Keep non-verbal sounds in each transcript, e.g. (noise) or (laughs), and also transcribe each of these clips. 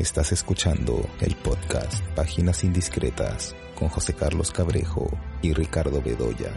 Estás escuchando el podcast Páginas Indiscretas con José Carlos Cabrejo y Ricardo Bedoya.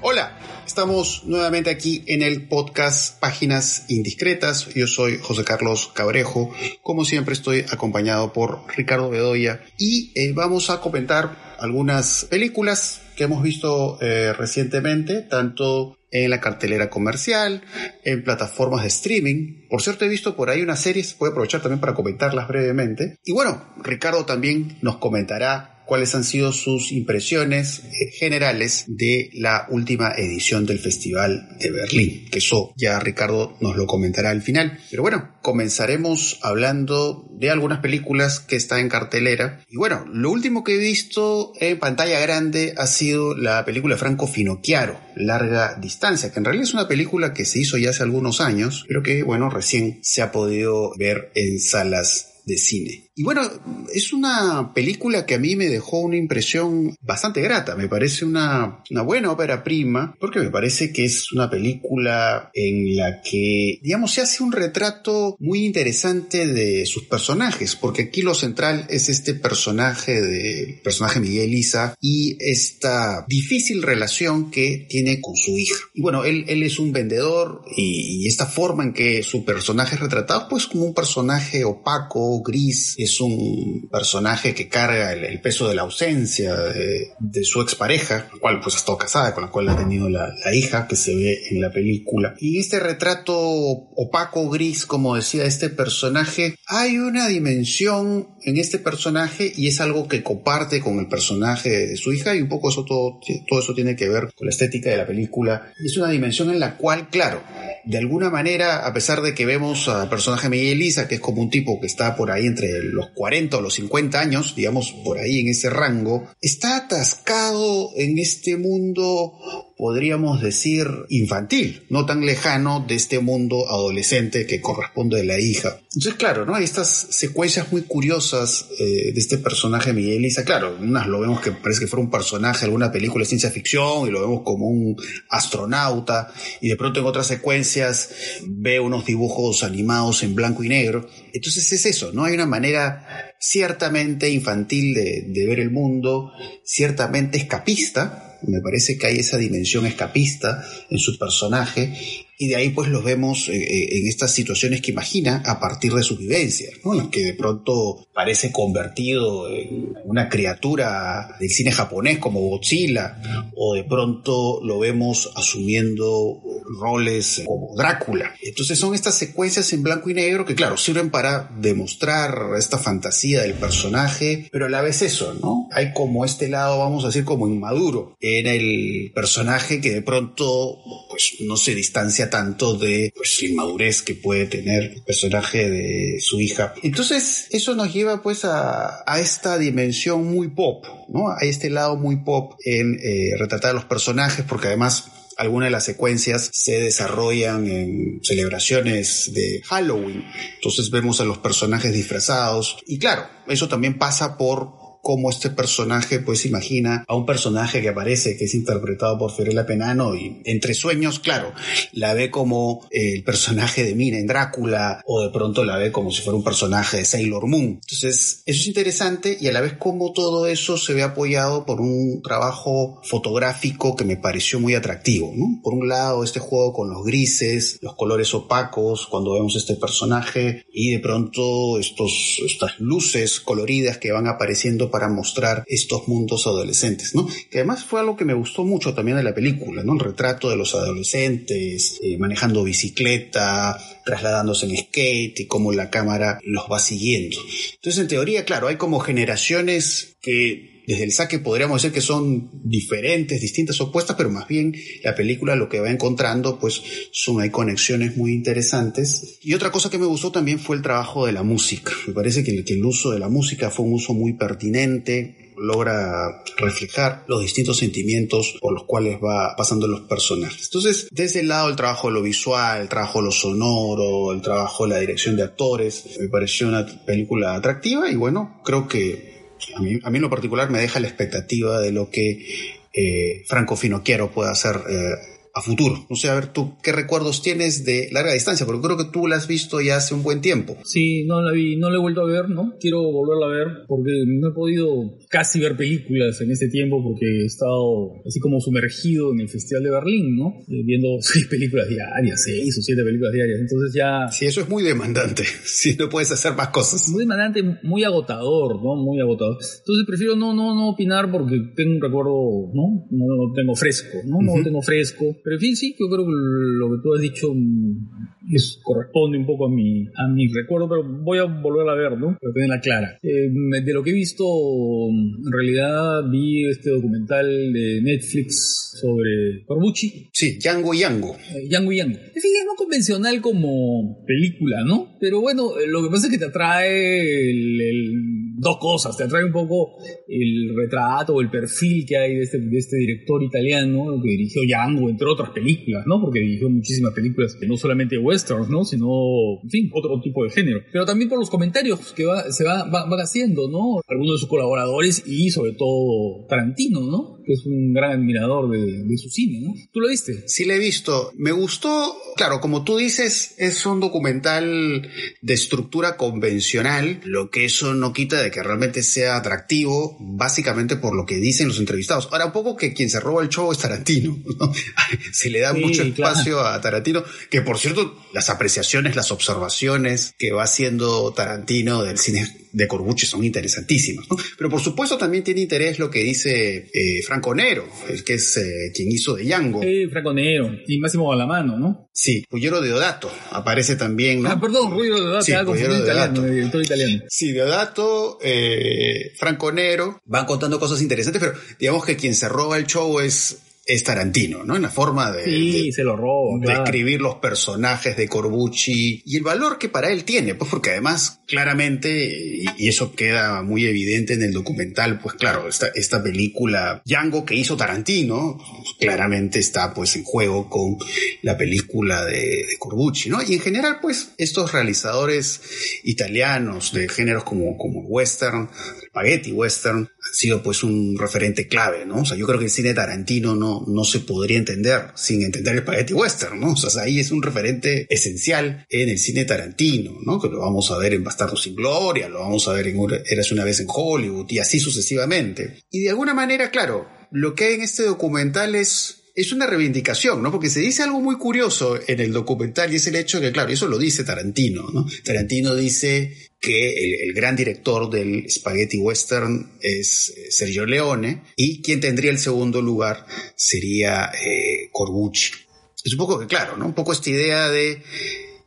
Hola, estamos nuevamente aquí en el podcast Páginas Indiscretas. Yo soy José Carlos Cabrejo. Como siempre estoy acompañado por Ricardo Bedoya y eh, vamos a comentar algunas películas que hemos visto eh, recientemente, tanto en la cartelera comercial, en plataformas de streaming. Por cierto, he visto por ahí unas series, voy a aprovechar también para comentarlas brevemente. Y bueno, Ricardo también nos comentará cuáles han sido sus impresiones eh, generales de la última edición del Festival de Berlín, que eso ya Ricardo nos lo comentará al final. Pero bueno, comenzaremos hablando de algunas películas que están en cartelera. Y bueno, lo último que he visto en pantalla grande ha sido la película Franco Finocchiaro, Larga Distancia, que en realidad es una película que se hizo ya hace algunos años, pero que bueno, recién se ha podido ver en salas de cine. Y bueno, es una película que a mí me dejó una impresión bastante grata. Me parece una, una buena ópera prima, porque me parece que es una película en la que, digamos, se hace un retrato muy interesante de sus personajes, porque aquí lo central es este personaje de personaje Miguel Isa y esta difícil relación que tiene con su hija. Y bueno, él, él es un vendedor y, y esta forma en que su personaje es retratado, pues como un personaje opaco, gris, es un personaje que carga el, peso de la ausencia de, su expareja, la cual pues ha estado casada, con la cual ha tenido la, hija que se ve en la película. Y este retrato opaco, gris, como decía este personaje, hay una dimensión en este personaje y es algo que comparte con el personaje de su hija y un poco eso todo, todo eso tiene que ver con la estética de la película. Es una dimensión en la cual, claro, de alguna manera, a pesar de que vemos al personaje Miguel Lisa, que es como un tipo que está por ahí entre los 40 o los 50 años, digamos por ahí en ese rango, está atascado en este mundo podríamos decir, infantil, no tan lejano de este mundo adolescente que corresponde a la hija. Entonces, claro, ¿no? Hay estas secuencias muy curiosas eh, de este personaje Miguel Isa. Claro, unas lo vemos que parece que fuera un personaje de alguna película de ciencia ficción y lo vemos como un astronauta y de pronto en otras secuencias ve unos dibujos animados en blanco y negro. Entonces es eso, ¿no? Hay una manera ciertamente infantil de, de ver el mundo, ciertamente escapista, me parece que hay esa dimensión escapista en su personaje y de ahí pues los vemos eh, eh, en estas situaciones que imagina a partir de sus vivencias, ¿no? que de pronto parece convertido en una criatura del cine japonés como Godzilla, o de pronto lo vemos asumiendo roles como Drácula. Entonces son estas secuencias en blanco y negro que claro, sirven para demostrar esta fantasía del personaje, pero a la vez eso, ¿no? Hay como este lado, vamos a decir, como inmaduro en el personaje que de pronto pues no se distancia tanto de pues, inmadurez que puede tener el personaje de su hija. Entonces, eso nos lleva pues a, esta dimensión muy pop, ¿no? A este lado muy pop en eh, retratar a los personajes, porque además algunas de las secuencias se desarrollan en celebraciones de Halloween. Entonces vemos a los personajes disfrazados. Y claro, eso también pasa por cómo este personaje pues imagina a un personaje que aparece, que es interpretado por Fiorella Penano y entre sueños, claro, la ve como el personaje de Mina en Drácula o de pronto la ve como si fuera un personaje de Sailor Moon. Entonces, eso es interesante y a la vez como todo eso se ve apoyado por un trabajo fotográfico que me pareció muy atractivo, ¿no? Por un lado, este juego con los grises, los colores opacos, cuando vemos este personaje y de pronto estos, estas luces coloridas que van apareciendo para mostrar estos mundos adolescentes, ¿no? Que además fue algo que me gustó mucho también de la película, ¿no? El retrato de los adolescentes, eh, manejando bicicleta, trasladándose en skate y cómo la cámara los va siguiendo. Entonces, en teoría, claro, hay como generaciones que desde el saque podríamos decir que son diferentes, distintas, opuestas, pero más bien la película lo que va encontrando, pues son, hay conexiones muy interesantes. Y otra cosa que me gustó también fue el trabajo de la música. Me parece que el, el uso de la música fue un uso muy pertinente, logra reflejar los distintos sentimientos por los cuales va pasando los personajes. Entonces, desde el lado del trabajo de lo visual, el trabajo de lo sonoro, el trabajo de la dirección de actores, me pareció una película atractiva y bueno, creo que a mí, a mí en lo particular me deja la expectativa de lo que eh, Franco Finocchiaro pueda hacer eh, a futuro. No sé, a ver, tú, ¿qué recuerdos tienes de larga distancia? Porque creo que tú la has visto ya hace un buen tiempo. Sí, no la vi, no la he vuelto a ver, ¿no? Quiero volverla a ver porque no he podido casi ver películas en este tiempo porque he estado así como sumergido en el Festival de Berlín, ¿no? Eh, viendo (laughs) seis películas diarias, seis o siete películas diarias. Entonces ya... Sí, eso es muy demandante. (laughs) Si no puedes hacer más cosas. Muy demandante, muy agotador, ¿no? Muy agotador. Entonces prefiero no, no, no opinar porque tengo un recuerdo, ¿no? No lo tengo fresco, ¿no? No lo tengo fresco. Pero en fin, sí, yo creo que lo que tú has dicho mm, es, corresponde un poco a mi, a mi recuerdo, pero voy a volver a ver, ¿no? Para tenerla clara. Eh, de lo que he visto, en realidad vi este documental de Netflix sobre Corbucci. Sí, Yango Yango. Eh, Yango Yango. Es no convencional como película, ¿no? Pero bueno, lo que pasa es que te atrae el dos cosas. Te atrae un poco el retrato o el perfil que hay de este, este director italiano que dirigió Django, entre otras películas, ¿no? Porque dirigió muchísimas películas no solamente westerns, ¿no? Sino, en fin, otro tipo de género. Pero también por los comentarios que va, se va, van haciendo, ¿no? Algunos de sus colaboradores y sobre todo Tarantino, ¿no? Que es un gran admirador de, de su cine, ¿no? ¿Tú lo viste? Sí, lo he visto. Me gustó, claro, como tú dices, es un documental de estructura convencional, lo que eso no quita de que realmente sea atractivo, básicamente por lo que dicen los entrevistados. Ahora, un poco que quien se roba el show es Tarantino. (laughs) se le da mucho espacio a Tarantino, que por cierto, las apreciaciones, las observaciones que va haciendo Tarantino del cine de Corbucci son interesantísimas. Pero por supuesto también tiene interés lo que dice eh, Franco Nero, el que es eh, quien hizo de Django. Sí, Franco Nero, y Máximo Galamano, ¿no? Sí, Pullero Deodato aparece también, ¿no? Ah, perdón, Rubio Deodato, sí, italiano, director italiano. Sí, Deodato, eh, Franco Nero, van contando cosas interesantes, pero digamos que quien se roba el show es es Tarantino, ¿no? En la forma de, sí, se lo roba, escribir los personajes de Corbucci y el valor que para él tiene, pues porque además claramente, y, eso queda muy evidente en el documental, pues claro, esta, esta película Django que hizo Tarantino, claramente está pues en juego con la película de, de, Corbucci, ¿no? Y en general, pues estos realizadores italianos de géneros como, como western, spaghetti western, han sido pues un referente clave, ¿no? O sea, yo creo que el cine Tarantino no no, se podría entender sin entender el spaghetti western, ¿no? O sea, ahí es un referente esencial en el cine tarantino, ¿no? Que lo vamos a ver en Bastardo sin Gloria, lo vamos a ver en Eras una vez en Hollywood y así sucesivamente. Y de alguna manera, claro, lo que hay en este documental es es una reivindicación, ¿no? Porque se dice algo muy curioso en el documental y es el hecho de que, claro, eso lo dice Tarantino, ¿no? Tarantino dice que el, gran director del spaghetti western es eh, Sergio Leone y quien tendría el segundo lugar sería eh, Corbucci. Es un poco que, claro, ¿no? Un poco esta idea de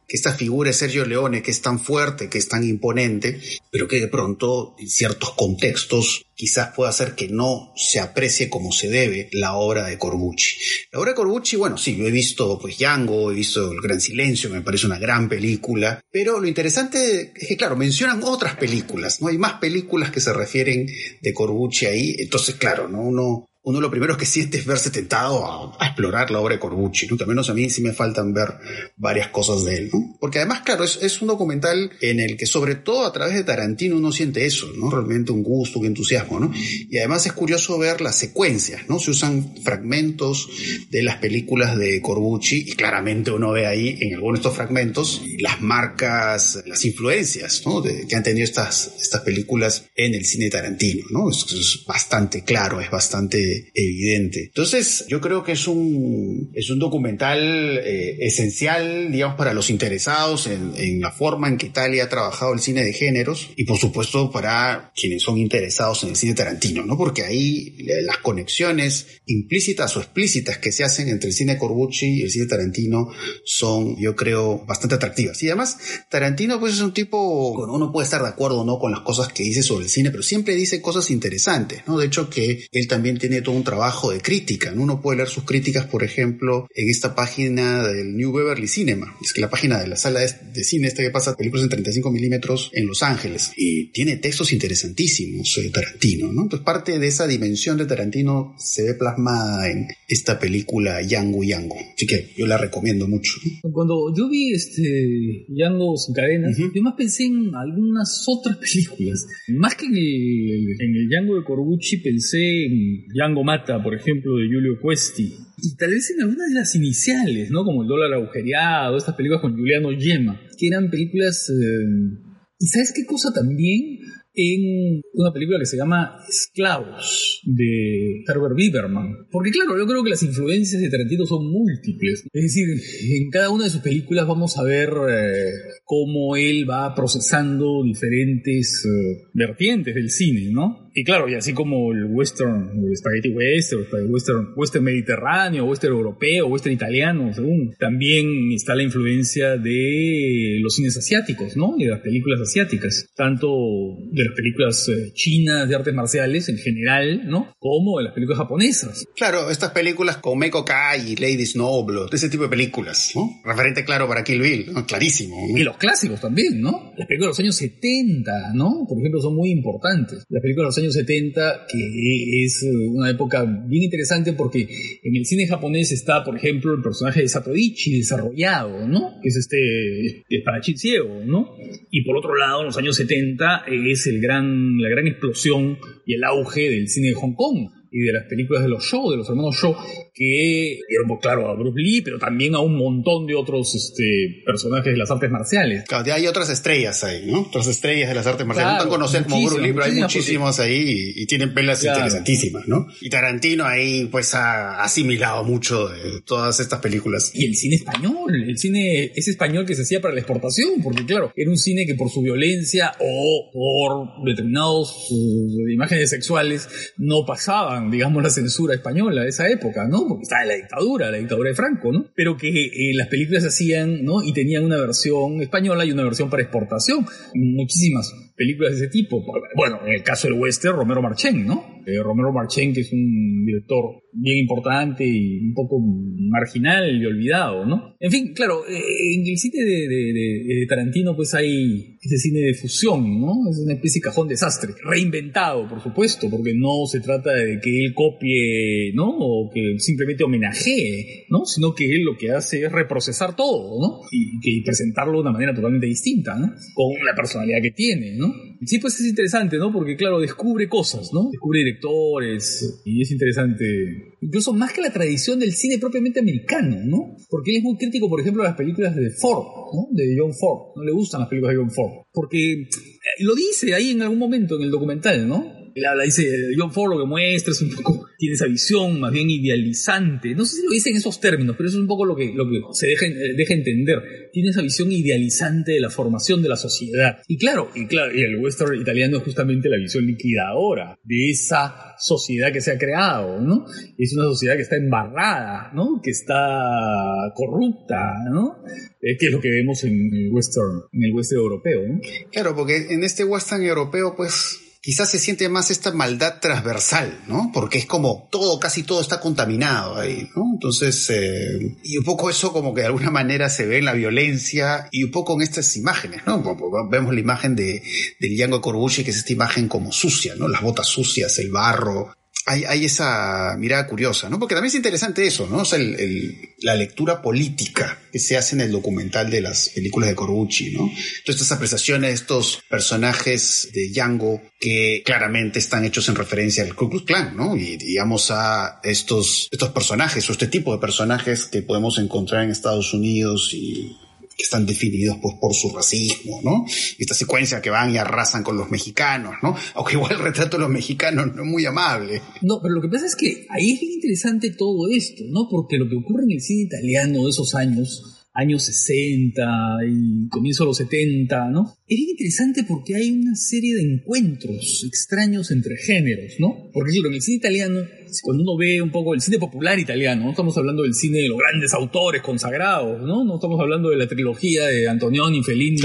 que esta figura de Sergio Leone, que es tan fuerte, que es tan imponente, pero que de pronto en ciertos contextos quizás pueda hacer que no se aprecie como se debe la obra de Corbucci. La obra de Corbucci, bueno, sí, yo he visto pues Django, he visto El Gran Silencio, me parece una gran película, pero lo interesante es que, claro, mencionan otras películas, ¿no? Hay más películas que se refieren de Corbucci ahí, entonces, claro, ¿no? Uno uno lo primero que siente es verse tentado a, explorar la obra de Corbucci, ¿no? Menos a mí sí me faltan ver varias cosas de él, ¿no? Porque además, claro, es, un documental en el que sobre todo a través de Tarantino uno siente eso, ¿no? Realmente un gusto, un entusiasmo, ¿no? Y además es curioso ver las secuencias, ¿no? Se usan fragmentos de las películas de Corbucci y claramente uno ve ahí en algunos de estos fragmentos las marcas, las influencias, ¿no? que han tenido estas, estas películas en el cine Tarantino, ¿no? Es bastante claro, es bastante evidente. Entonces, yo creo que es un, es un documental eh, esencial, digamos, para los interesados en, en, la forma en que Italia ha trabajado el cine de géneros y, por supuesto, para quienes son interesados en el cine tarantino, ¿no? Porque ahí las conexiones implícitas o explícitas que se hacen entre el cine Corbucci y el cine tarantino son, yo creo, bastante atractivas. Y además, Tarantino, pues es un tipo, bueno, uno puede estar de acuerdo, ¿no? Con las cosas que dice sobre el cine, pero siempre dice cosas interesantes, ¿no? De hecho, que él también tiene un trabajo de crítica. Uno puede leer sus críticas, por ejemplo, en esta página del New Beverly Cinema. Es que la página de la sala de cine, esta que pasa películas en 35 milímetros en Los Ángeles. Y tiene textos interesantísimos de Tarantino, ¿no? Entonces parte de esa dimensión de Tarantino se ve plasmada en esta película Yango Yango. Así que yo la recomiendo mucho. Cuando yo vi este Yango sin cadenas, yo más pensé en algunas otras (laughs) películas. Más que en el, en el Yango de Corbucci, pensé en Django Mata, por ejemplo, de Giulio Questi. Y tal vez en algunas de las iniciales, ¿no? Como El dólar agujereado, estas películas con Giuliano Gemma, que eran películas... Eh, ¿Y sabes qué cosa también? en una película que se llama Esclavos de Herbert Bieberman. Porque claro, yo creo que las influencias de Tarantino son múltiples. Es decir, en cada una de sus películas vamos a ver eh, cómo él va procesando diferentes eh, vertientes del cine, ¿no? Y claro, y así como el western, el spaghetti western, el western, western mediterráneo, western europeo, western italiano, según, también está la influencia de los cines asiáticos, ¿no? Y de las películas asiáticas, tanto de las películas eh, chinas de artes marciales en general, ¿no? Como de las películas japonesas. Claro, estas películas como Meiko Kai Lady Snowblood, ese tipo de películas, ¿no? Referente claro para Kill Bill, ¿no? Clarísimo. Y los clásicos también, ¿no? Las películas de los años 70, ¿no? Por ejemplo, son muy importantes. Las películas de los años 70, que es una época bien interesante porque en el cine japonés está, por ejemplo, el personaje de Satoichi desarrollado, ¿no? Que es este espadachín ciego, ¿no? Y por otro lado, en los años 70 es el gran, la gran explosión y el auge del cine de Hong Kong y de las películas de los shows, de los hermanos Shaw, que dieron, pues, claro, a Bruce Lee, pero también a un montón de otros este, personajes de las artes marciales. Claro, hay otras estrellas ahí, ¿no? Otras estrellas de las artes marciales. no tan conocidas como Bruce Lee, pero hay muchísimos ahí y, tienen pelas interesantísimas, ¿no? Y Tarantino ahí, pues, ha asimilado mucho de todas estas películas. Y el cine español, el cine es español que se hacía para la exportación, porque, claro, era un cine que por su violencia o por determinados uh, imágenes sexuales no pasaban digamos, la censura española de esa época, ¿no? Estaba la dictadura, la dictadura de Franco, ¿no? Pero que eh, las películas se hacían, ¿no? Y tenían una versión española y una versión para exportación. Muchísimas películas de ese tipo. Bueno, en el caso del western, Romero Marchén, ¿no? Eh, Romero Marchén, que es un director bien importante y un poco marginal y olvidado, ¿no? En fin, claro, eh, en el cine de, Tarantino pues hay ese cine de fusión, ¿no? Es una especie de cajón desastre, reinventado, por supuesto, porque no se trata de que él copie, ¿no? O que simplemente homenajee, ¿no? Sino que él lo que hace es reprocesar todo, ¿no? Y, que, presentarlo de una manera totalmente distinta, ¿no? Con la personalidad que tiene, ¿no? Sí, pues es interesante, ¿no? Porque claro, descubre cosas, ¿no? Descubre directores y es interesante incluso más que la tradición del cine propiamente americano, ¿no? Porque él es muy crítico, por ejemplo, de las películas de Ford, ¿no? De John Ford. No le gustan las películas de John Ford. Porque eh, lo dice ahí en algún momento en el documental, ¿no? Habla, dice, John Ford lo que muestra es un poco, tiene esa visión más bien idealizante. No sé si lo dice en esos términos, pero eso es un poco lo que, lo que se deja, eh, deja entender. Tiene esa visión idealizante de la formación de la sociedad. Y claro, y claro, y el western italiano es justamente la visión liquidadora de esa sociedad que se ha creado, ¿no? Es una sociedad que está embarrada, ¿no? Que está corrupta, ¿no? que es lo que vemos en el western, en el western europeo. Claro, porque en este western europeo, pues quizás se siente más esta maldad transversal, ¿no? Porque es como todo, casi todo está contaminado ahí, ¿no? Entonces, eh, y un poco eso como que de alguna manera se ve en la violencia y un poco en estas imágenes, ¿no? Vemos la imagen de, de Django Corbucci, que es esta imagen como sucia, ¿no? Las botas sucias, el barro, hay, esa mirada curiosa, ¿no? Porque también es interesante eso, ¿no? O sea, la lectura política que se hace en el documental de las películas de Corbucci, ¿no? Todas estas apreciaciones estos personajes de Django que claramente están hechos en referencia al Ku Klux Klan, ¿no? Y digamos a estos, estos personajes o este tipo de personajes que podemos encontrar en Estados Unidos y que están definidos pues, por su racismo, ¿no? Esta secuencia que van y arrasan con los mexicanos, ¿no? Aunque igual el retrato de los mexicanos no es muy amable. No, pero lo que pasa es que ahí es interesante todo esto, ¿no? Porque lo que ocurre en el cine italiano de esos años años 60 y comienzo de los 70, ¿no? Es interesante porque hay una serie de encuentros extraños entre géneros, ¿no? Porque en el cine italiano, cuando uno ve un poco el cine popular italiano, no estamos hablando del cine de los grandes autores consagrados, ¿no? No estamos hablando de la trilogía de Antonioni, Fellini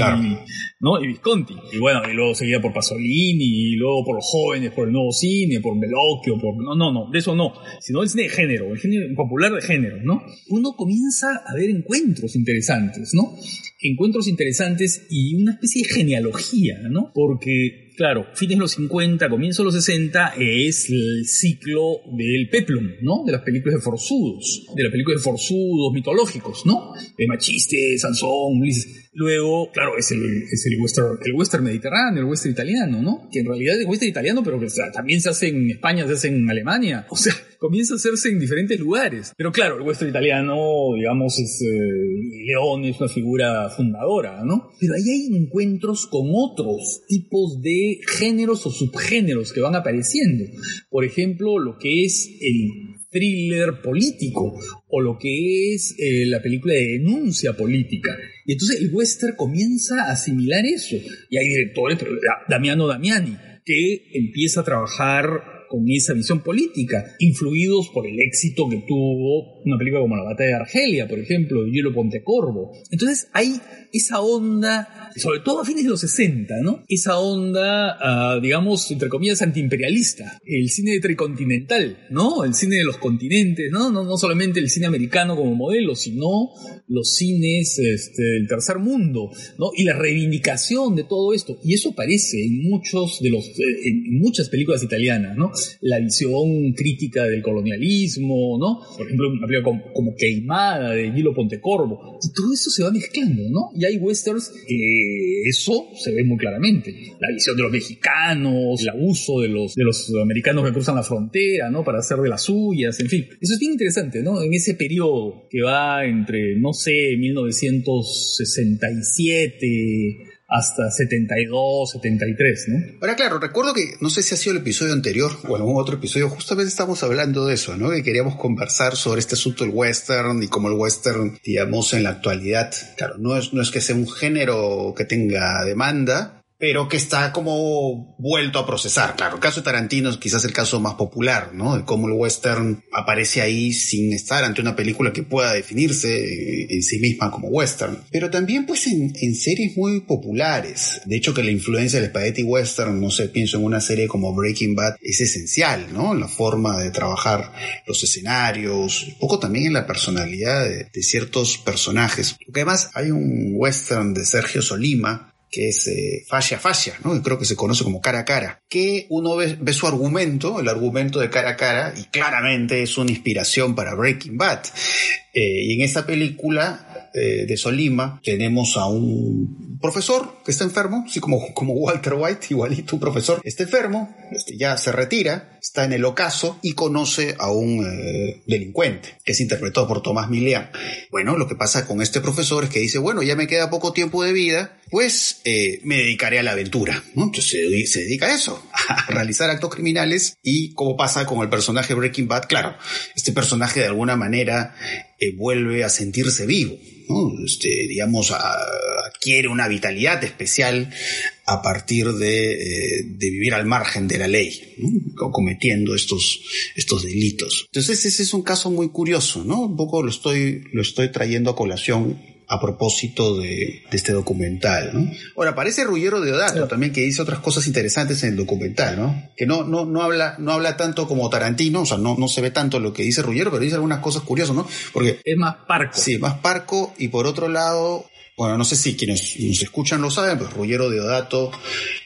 ¿no? y Visconti. Y bueno, y luego seguida por Pasolini, y luego por los jóvenes, por el nuevo cine, por Melocchio, por... No, no, no, de eso no. Sino el cine de género, el cine popular de género, ¿no? Uno comienza a ver encuentros interesantes, ¿no? Encuentros interesantes y una especie de genealogía, ¿no? Porque claro, fines de los 50, comienzo de los 60 es el ciclo del peplum, ¿no? De las películas de forzudos, de las películas de forzudos mitológicos, ¿no? De Machiste, Sansón, Ulises. Luego, claro, es el, es el western, el western mediterráneo, el western italiano, ¿no? Que en realidad es western italiano, pero que también se hace en España, se hace en Alemania. O sea, comienza a hacerse en diferentes lugares. Pero claro, el western italiano, digamos, es, eh, León es una figura fundadora, ¿no? Pero ahí hay encuentros con otros tipos de géneros o subgéneros que van apareciendo. Por ejemplo, lo que es el thriller político o lo que es eh, la película de denuncia política. Y entonces el western comienza a asimilar eso. Y hay directores, pero Damiano Damiani, que empieza a trabajar con esa visión política, influidos por el éxito que tuvo una película como La Batalla de Argelia, por ejemplo, de Ponte Pontecorvo. Entonces hay esa onda, sobre todo a fines de los 60, ¿no? Esa onda, ah, digamos, entre comillas, antiimperialista. El cine tricontinental, ¿no? El cine de los continentes, ¿no? No, no solamente el cine americano como modelo, sino los cines este, del tercer mundo, ¿no? Y la reivindicación de todo esto. Y eso aparece en muchos de los, eh, en muchas películas italianas, ¿no? La visión crítica del colonialismo, ¿no? Por ejemplo, una película como, como Queimada de Gilo Pontecorvo. Y todo eso se va mezclando, ¿no? Y hay westerns que eso se ve muy claramente. La visión de los mexicanos, el abuso de los, de los americanos que cruzan la frontera, ¿no? Para hacer de las suyas, en fin. Eso es bien interesante, ¿no? En ese periodo que va entre, no sé, 1967 hasta 72, 73, ¿no? Ahora, claro, recuerdo que, no sé si ha sido el episodio anterior o algún otro episodio, justamente estamos hablando de eso, ¿no? Que queríamos conversar sobre este asunto del western y cómo el western, digamos, en la actualidad, claro, no es, no es que sea un género que tenga demanda, pero que está como vuelto a procesar. Claro, el caso de Tarantino es quizás el caso más popular, ¿no? De cómo el western aparece ahí sin estar ante una película que pueda definirse en sí misma como western. Pero también pues en, series muy populares. De hecho que la influencia del spaghetti western, no sé, pienso en una serie como Breaking Bad, es esencial, ¿no? En la forma de trabajar los escenarios, un poco también en la personalidad de, de ciertos personajes. Porque además hay un western de Sergio Solima, que es eh, fascia fascia, ¿no? creo que se conoce como cara a cara, que uno ve, su argumento, el argumento de cara a cara, y claramente es una inspiración para Breaking Bad. Eh, y en esta película eh, de Solima tenemos a un profesor que está enfermo, así como, (laughs) como Walter White, igualito un profesor, está enfermo, este, ya se retira, está en el ocaso y conoce a un eh, delincuente, que es interpretado por Tomás Milian. Bueno, lo que pasa con este profesor es que dice, bueno, ya me queda poco tiempo de vida, pues me dedicaré a la aventura. Entonces se, se, dedica a eso, (laughs) a realizar actos criminales y como pasa con el personaje Breaking Bad, claro, este personaje de alguna manera vuelve a sentirse vivo, este, digamos, adquiere una vitalidad especial a partir de, eh, vivir al margen de la ley, cometiendo estos, estos delitos. Entonces ese es un caso muy curioso, ¿no? Un poco lo estoy, lo estoy trayendo a colación a propósito de, este documental, ¿no? Ahora, aparece Ruggiero Deodato también, que dice otras cosas interesantes en el documental, ¿no? Que no, no, no, habla, no habla tanto como Tarantino, o sea, no, no se ve tanto lo que dice Ruggiero, pero dice algunas cosas curiosas, ¿no? Porque... Es más parco. Sí, más parco, y por otro lado, bueno, no sé si quienes nos escuchan lo saben, pero Ruggiero Deodato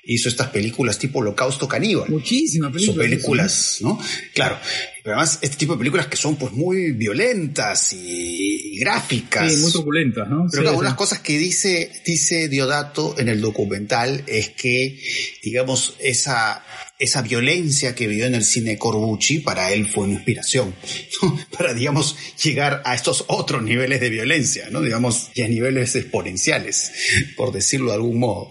hizo estas películas tipo Holocausto Caníbal. Muchísimas películas. Son películas, ¿no? Claro. Pero además, este tipo de películas que son pues muy violentas y, gráficas. Sí, muy truculentas, ¿no? Pero claro, unas cosas que dice, dice Diodato en el documental es que, digamos, esa esa violencia que vivió en el cine Corbucci para él fue una inspiración, (laughs) para, digamos, llegar a estos otros niveles de violencia, ¿no? Digamos, y a niveles exponenciales, por decirlo de algún modo.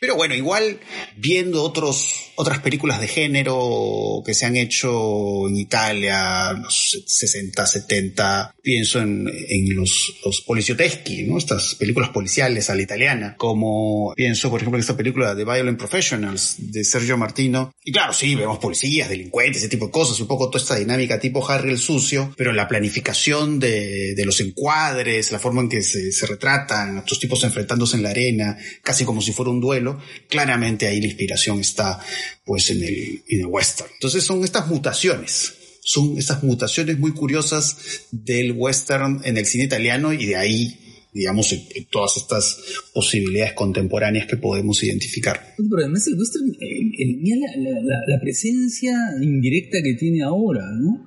Pero bueno, igual viendo otros, otras películas de género que se han hecho en Italia, los 60, 70, pienso en, en los, los policioteschi, ¿no? Estas películas policiales a la italiana, como pienso, por ejemplo, en esta película de Violent Professionals de Sergio Martino, y claro, sí, vemos policías, delincuentes, ese tipo de cosas, un poco toda esta dinámica tipo Harry el Sucio, pero la planificación de, de los encuadres, la forma en que se, se retratan, estos tipos enfrentándose en la arena, casi como si fuera un duelo, claramente ahí la inspiración está pues en el, en el western. Entonces son estas mutaciones son estas mutaciones muy curiosas del western en el cine italiano y de ahí digamos, todas estas posibilidades contemporáneas que podemos identificar. Pero además el western, la, la, presencia indirecta que tiene ahora, ¿no?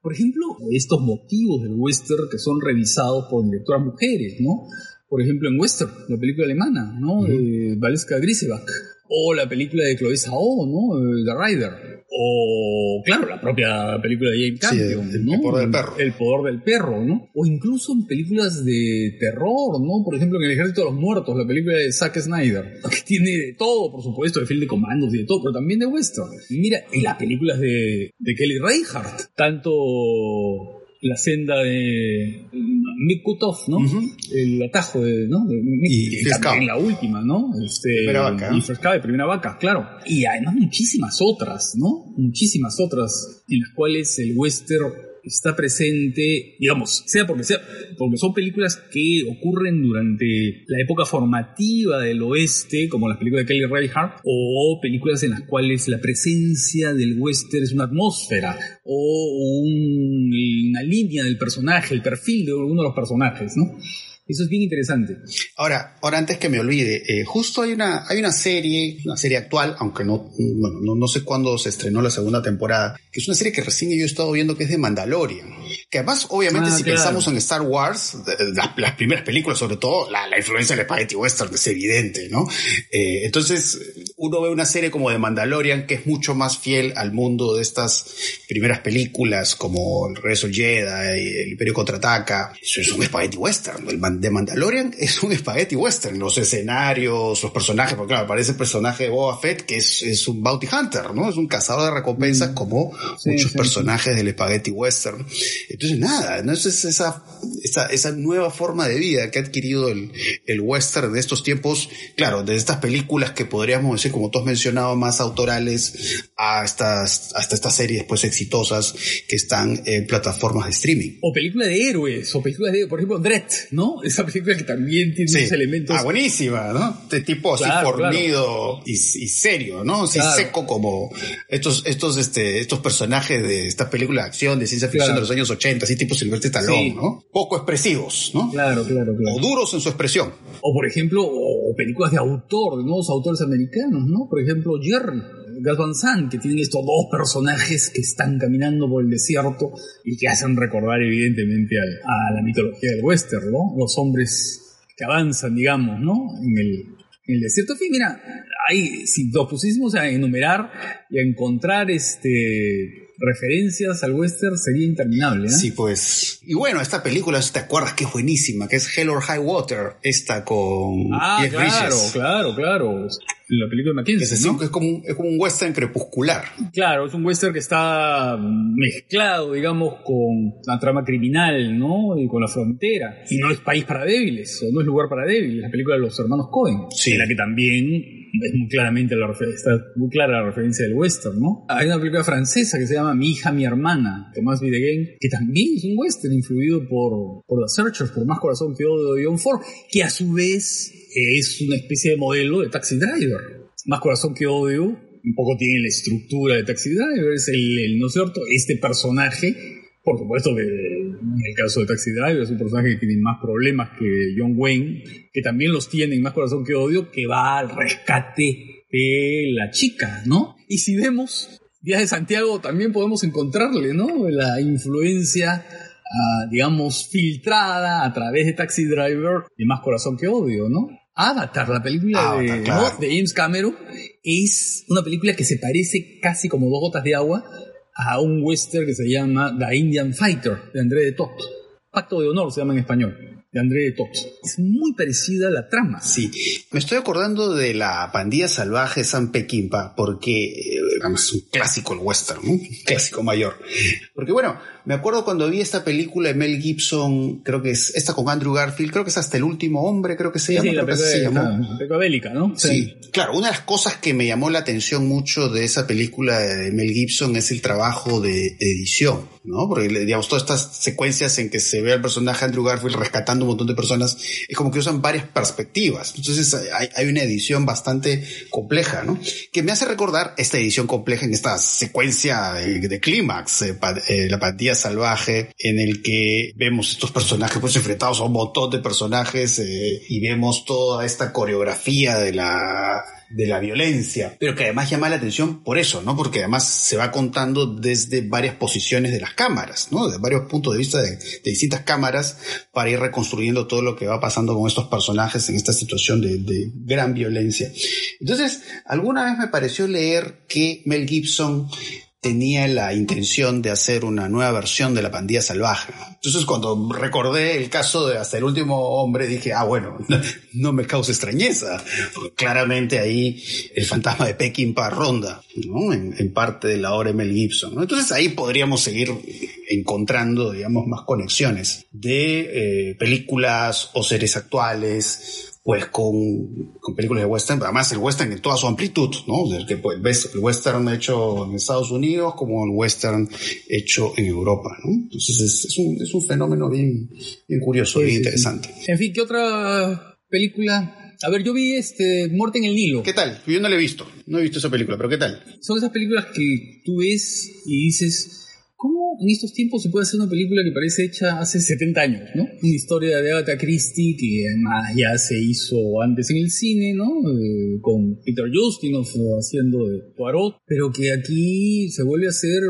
Por ejemplo, estos motivos del western que son revisados por directoras mujeres, ¿no? Por ejemplo, en Western, la película alemana, ¿no? De Valeska Grisebach. O la película de Chloe Zhao, ¿no? The Rider. O, claro, la propia película de James Campion, el, ¿no? El poder del perro. El poder del perro, ¿no? O incluso en películas de terror, ¿no? Por ejemplo, en El Ejército de los Muertos, la película de Zack Snyder, (laughs) que tiene de todo, por supuesto, de film de comandos y de todo, pero también de western. Y mira, en las películas de, de Kelly Reichardt, tanto la senda de Mick ¿no? El atajo de, ¿no? De y en la última, ¿no? Este, primera vaca. Y primera vaca, claro. Y además muchísimas otras, ¿no? Muchísimas otras en las cuales el western está presente, digamos, sea porque sea, porque son películas que ocurren durante la época formativa del oeste, como las películas de Kelly Reichardt, o películas en las cuales la presencia del western es una atmósfera, o una línea del personaje, el perfil de uno de los personajes, ¿no? Eso es bien interesante. Ahora, ahora antes que me olvide, eh, justo hay una, hay una serie, una serie actual, aunque no, bueno, no, sé cuándo se estrenó la segunda temporada, que es una serie que recién yo he estado viendo que es de Mandalorian. Que además, obviamente, ah, si pensamos en Star Wars, las, primeras películas, sobre todo, la, influencia del spaghetti western es evidente, ¿no? Eh, entonces, uno ve una serie como de Mandalorian que es mucho más fiel al mundo de estas primeras películas, como El Regreso Jedi, El Imperio Contraataca. Eso es un spaghetti western. El de Mandalorian es un spaghetti western. Los escenarios, los personajes, porque claro, aparece el personaje de Boba Fett que es, un bounty hunter, ¿no? Es un cazador de recompensas mm. como muchos personajes del spaghetti western. Entonces, nada, ¿no? Es esa, esa, esa nueva forma de vida que ha adquirido el, el western de estos tiempos, claro, de estas películas que podríamos decir, como tú has mencionado, más autorales, hasta, hasta estas series pues exitosas que están en plataformas de streaming. O películas de héroes, o películas de, por ejemplo, Dredd, ¿no? esa película que también tiene sí. elementos. Ah, buenísima, ¿no? De tipo así fornido y, serio, ¿no? Así seco como estos, estos, este, estos personajes de esta película de acción, de ciencia ficción de los años 80, así tipo Silvestre Stallone, ¿no? Poco expresivos, ¿no? Claro, claro, claro. O duros en su expresión. O por ejemplo, o películas de autor, de nuevos autores americanos, ¿no? Por ejemplo, Jerry Gas Van Sant, que tienen estos dos personajes que están caminando por el desierto y que hacen recordar evidentemente a la mitología del western. Los hombres que avanzan, digamos, ¿no? En el, en el desierto. En fin, mira, ahí, si nos pusimos a enumerar y a encontrar este referencias al western sería interminable. ¿eh? Sí, pues. Y bueno, esta película, si te acuerdas, que es buenísima, que es Hell or High Water, esta con ah, claro, claro, claro la película de Mackenzie. Es, ¿no? es, como un, es como un western crepuscular. Claro, es un western que está mezclado, digamos, con la trama criminal, ¿no? Y con la frontera. Y no es país para débiles, o no es lugar para débiles. La película de los hermanos Cohen. Sí. En la que también es muy claramente la está muy clara la referencia del western, ¿no? Hay una película francesa que se llama Mi hija, mi hermana, Tomás Videgain, que también es un western influido por, por The Searchers, por Más Corazón que Odio de John Ford, que a su vez es una especie de modelo de Taxi Driver. Más corazón que odio, un poco tiene la estructura de Taxi Driver, es el, ¿no es cierto? Este personaje, por supuesto que el caso de Taxi Driver es un personaje que tiene más problemas que John Wayne, que también los tiene en Más corazón que odio, que va al rescate de la chica, ¿no? Y si vemos Días de Santiago también podemos encontrarle, ¿no? La influencia ah, digamos, filtrada a través de Taxi Driver de Más Corazón que Odio, ¿no? Avatar, la película de, de, James Cameron, es una película que se parece casi como dos gotas de agua a un western que se llama The Indian Fighter, de André de Tot. Pacto de honor se llama en español de André Tot. Es muy parecida a la trama. Sí, me estoy acordando de la pandilla salvaje San Pequimpa, porque eh, es un clásico el western, un clásico mayor. Porque bueno, me acuerdo cuando vi esta película de Mel Gibson, creo que es esta con Andrew Garfield, creo que es hasta el último hombre, creo que se llama. Sí, la película bélica, ¿no? Sí. claro, una de las cosas que me llamó la atención mucho de esa película de Mel Gibson es el trabajo de edición, ¿no? Porque digamos, todas estas secuencias en que se ve al personaje Andrew Garfield rescatando un montón de personas, es como que usan varias perspectivas. Entonces hay, una edición bastante compleja, ¿no? Que me hace recordar esta edición compleja en esta secuencia de, clímax, eh, eh, la pandilla salvaje, en el que vemos estos personajes pues enfrentados a un montón de personajes eh, y vemos toda esta coreografía de la de la violencia, pero que además llama la atención por eso, ¿no? Porque además se va contando desde varias posiciones de las cámaras, ¿no? De varios puntos de vista de, distintas cámaras para ir reconstruyendo todo lo que va pasando con estos personajes en esta situación de, de gran violencia. Entonces, alguna vez me pareció leer que Mel Gibson tenía la intención de hacer una nueva versión de la pandilla salvaje. Entonces cuando recordé el caso de Hasta el último hombre dije, ah bueno, (laughs) no, me causa extrañeza, claramente ahí el fantasma de Peckinpah ronda, ¿no? En, parte de la obra de Mel Gibson. Entonces ahí podríamos seguir encontrando, digamos, más conexiones de eh, películas o series actuales pues con, con, películas de western, además el western en toda su amplitud, ¿no? que pues, ves el western hecho en Estados Unidos como el western hecho en Europa, ¿no? Entonces es, es, un, es un, fenómeno bien, bien curioso, bien interesante. En fin, ¿qué otra película a ver, yo vi este Muerte en el Nilo. ¿Qué tal? Yo no la he visto, no he visto esa película, pero ¿qué tal? Son esas películas que tú ves y dices, ¿Cómo en estos tiempos se puede hacer una película que parece hecha hace 70 años, ¿no? Una historia de Agatha Christie que además ya se hizo antes en el cine, ¿no? Eh, con Peter Justinov haciendo de Poirot, pero que aquí se vuelve a hacer,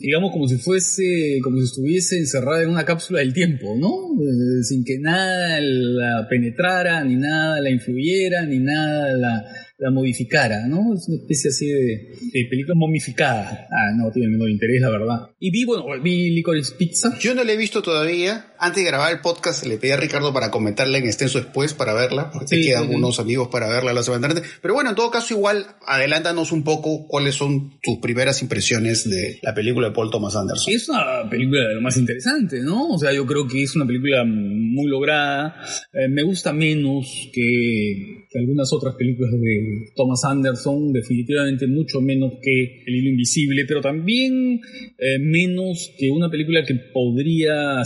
digamos, como si fuese, como si estuviese encerrada en una cápsula del tiempo, ¿no? Eh, sin que nada la penetrara, ni nada la influyera, ni nada la la modificara, ¿no? Es una especie así de, película momificada. Ah, no tiene menor interés, la verdad. Y vi, bueno, vi Licorice Pizza. Yo no la he visto todavía. Antes de grabar el podcast le pedí a Ricardo para comentarla en extenso después para verla, porque sí, quedan unos amigos para verla la semana. Pero bueno, en todo caso, igual, adelántanos un poco cuáles son tus primeras impresiones de la película de Paul Thomas Anderson. Es una película de lo más interesante, ¿no? O sea, yo creo que es una película muy lograda. Eh, me gusta menos que, que algunas otras películas de Thomas Anderson, definitivamente mucho menos que El hilo invisible, pero también eh, menos que una película que podría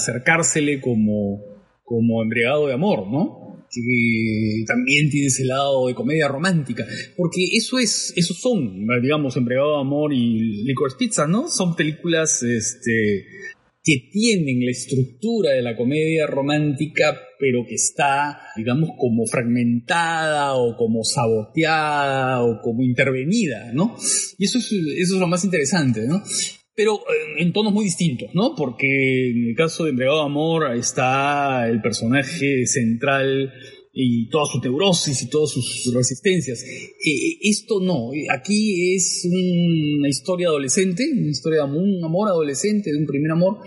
como, como embriagado de amor, ¿no? que también tiene ese lado de comedia romántica, porque eso es, esos son, digamos, Embriagado de Amor y Licorice Pizza, ¿no? Son películas, este, que tienen la estructura de la comedia romántica, pero que está, digamos, como fragmentada o como saboteada o como intervenida, ¿no? Y eso es, eso es lo más interesante, ¿no? Pero eh, en tonos muy distintos, ¿no? Porque en el caso de Entregado Amor está el personaje central y toda su neurosis y todas sus resistencias. Eh, esto no, aquí es una historia adolescente, una historia de un amor adolescente, de un primer amor,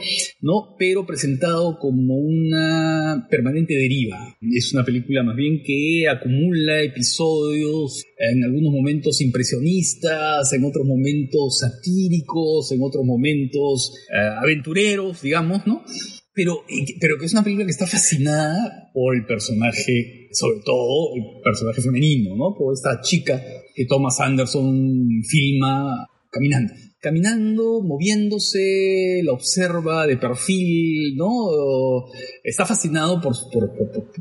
¿no? Pero presentado como una permanente deriva. Es una película más bien que acumula episodios, en algunos momentos impresionistas, en otros momentos satíricos, en otros momentos eh, aventureros, digamos, ¿no? Pero, pero que es una película que está fascinada por el personaje, sobre todo el personaje femenino, ¿no? Por esta chica que Thomas Anderson filma caminando. Caminando, moviéndose, la observa de perfil, ¿no? Está fascinado por, por,